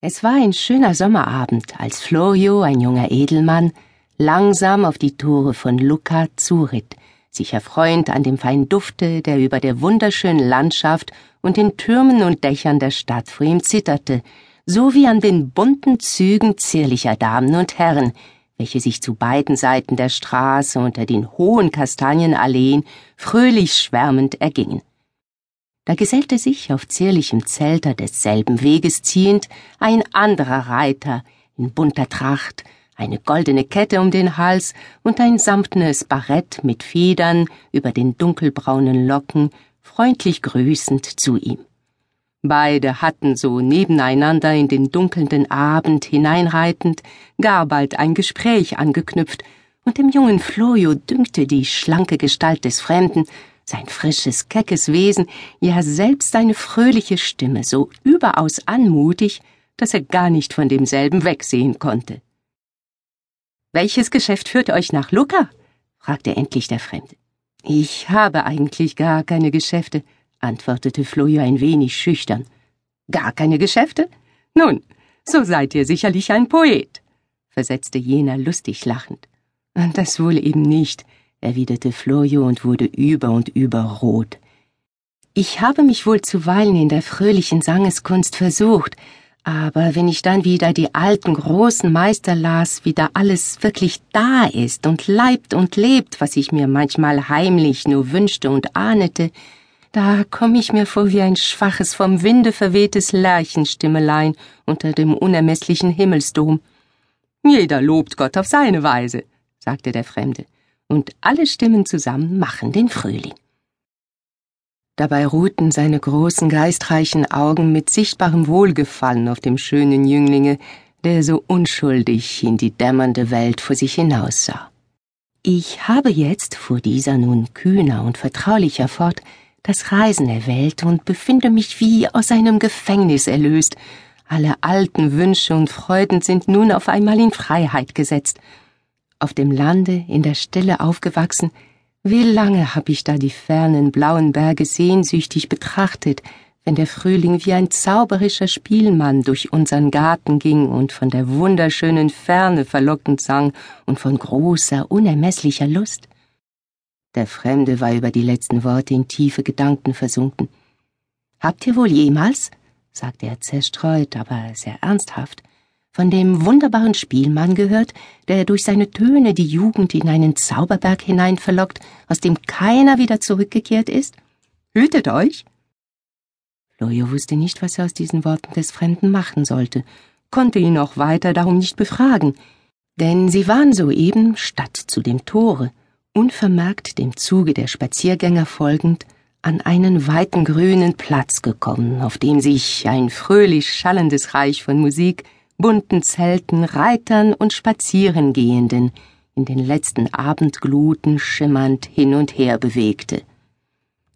Es war ein schöner Sommerabend, als Florio, ein junger Edelmann, langsam auf die Tore von Lucca zuritt, sich erfreuend an dem feinen Dufte, der über der wunderschönen Landschaft und den Türmen und Dächern der Stadt vor ihm zitterte, sowie an den bunten Zügen zierlicher Damen und Herren, welche sich zu beiden Seiten der Straße unter den hohen Kastanienalleen fröhlich schwärmend ergingen. Da gesellte sich auf zierlichem Zelter desselben Weges ziehend ein anderer Reiter in bunter Tracht, eine goldene Kette um den Hals und ein samtnes Barett mit Federn über den dunkelbraunen Locken, freundlich grüßend zu ihm. Beide hatten so nebeneinander in den dunkelnden Abend hineinreitend gar bald ein Gespräch angeknüpft, und dem jungen Florio dünkte die schlanke Gestalt des Fremden sein frisches, keckes Wesen, ja selbst seine fröhliche Stimme so überaus anmutig, dass er gar nicht von demselben wegsehen konnte. Welches Geschäft führt euch nach Lucca? fragte endlich der Fremde. Ich habe eigentlich gar keine Geschäfte, antwortete Flojo ein wenig schüchtern. Gar keine Geschäfte? Nun, so seid ihr sicherlich ein Poet, versetzte jener lustig lachend. Das wohl eben nicht, erwiderte Florio und wurde über und über rot. Ich habe mich wohl zuweilen in der fröhlichen Sangeskunst versucht, aber wenn ich dann wieder die alten großen Meister las, wie da alles wirklich da ist und leibt und lebt, was ich mir manchmal heimlich nur wünschte und ahnete, da komme ich mir vor wie ein schwaches, vom Winde verwehtes Lerchenstimmelein unter dem unermeßlichen Himmelsdom. Jeder lobt Gott auf seine Weise, sagte der Fremde und alle Stimmen zusammen machen den Frühling. Dabei ruhten seine großen geistreichen Augen mit sichtbarem Wohlgefallen auf dem schönen Jünglinge, der so unschuldig in die dämmernde Welt vor sich hinaussah. Ich habe jetzt, fuhr dieser nun kühner und vertraulicher fort, das Reisen erwählt und befinde mich wie aus einem Gefängnis erlöst. Alle alten Wünsche und Freuden sind nun auf einmal in Freiheit gesetzt, auf dem Lande, in der Stille aufgewachsen, wie lange hab ich da die fernen blauen Berge sehnsüchtig betrachtet, wenn der Frühling wie ein zauberischer Spielmann durch unseren Garten ging und von der wunderschönen Ferne verlockend sang und von großer, unermeßlicher Lust. Der Fremde war über die letzten Worte in tiefe Gedanken versunken. Habt ihr wohl jemals, sagte er zerstreut, aber sehr ernsthaft, von dem wunderbaren Spielmann gehört, der durch seine Töne die Jugend in einen Zauberberg hinein verlockt, aus dem keiner wieder zurückgekehrt ist? Hütet euch! Lojo wusste nicht, was er aus diesen Worten des Fremden machen sollte, konnte ihn auch weiter darum nicht befragen, denn sie waren soeben, statt zu dem Tore, unvermerkt dem Zuge der Spaziergänger folgend, an einen weiten grünen Platz gekommen, auf dem sich ein fröhlich schallendes Reich von Musik bunten Zelten, Reitern und Spazierengehenden in den letzten Abendgluten schimmernd hin und her bewegte.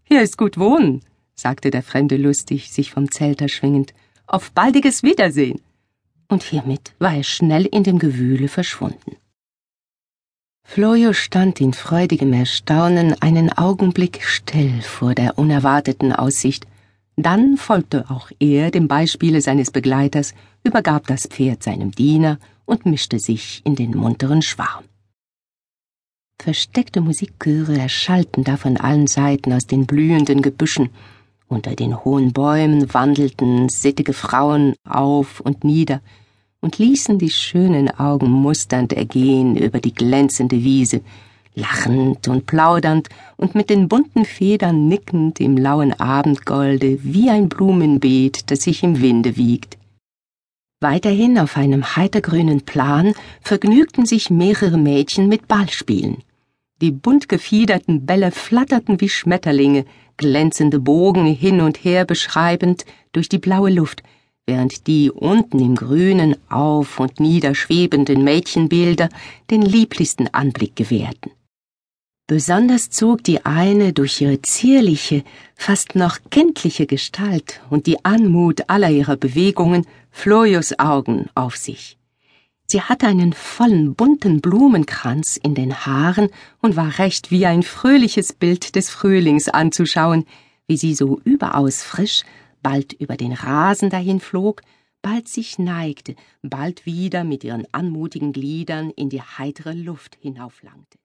Hier ist gut wohnen, sagte der Fremde lustig, sich vom Zelter schwingend. Auf baldiges Wiedersehen. Und hiermit war er schnell in dem Gewühle verschwunden. Flojo stand in freudigem Erstaunen einen Augenblick still vor der unerwarteten Aussicht, dann folgte auch er dem Beispiele seines Begleiters, übergab das Pferd seinem Diener und mischte sich in den munteren Schwarm. Versteckte Musikchöre erschallten da von allen Seiten aus den blühenden Gebüschen, unter den hohen Bäumen wandelten sittige Frauen auf und nieder und ließen die schönen Augen musternd ergehen über die glänzende Wiese, lachend und plaudernd und mit den bunten Federn nickend im lauen Abendgolde wie ein Blumenbeet, das sich im Winde wiegt. Weiterhin auf einem heitergrünen Plan vergnügten sich mehrere Mädchen mit Ballspielen. Die bunt gefiederten Bälle flatterten wie Schmetterlinge, glänzende Bogen hin und her beschreibend durch die blaue Luft, während die unten im Grünen auf und nieder schwebenden Mädchenbilder den lieblichsten Anblick gewährten. Besonders zog die eine durch ihre zierliche, fast noch kenntliche Gestalt und die Anmut aller ihrer Bewegungen Florios Augen auf sich. Sie hatte einen vollen bunten Blumenkranz in den Haaren und war recht wie ein fröhliches Bild des Frühlings anzuschauen, wie sie so überaus frisch bald über den Rasen dahin flog, bald sich neigte, bald wieder mit ihren anmutigen Gliedern in die heitere Luft hinauflangte.